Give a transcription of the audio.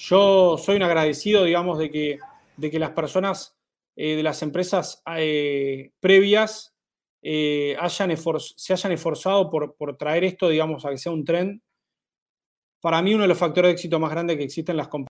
Yo soy un agradecido, digamos, de que, de que las personas eh, de las empresas eh, previas eh, hayan se hayan esforzado por, por, traer esto, digamos, a que sea un tren. Para mí, uno de los factores de éxito más grandes que existen en las compañías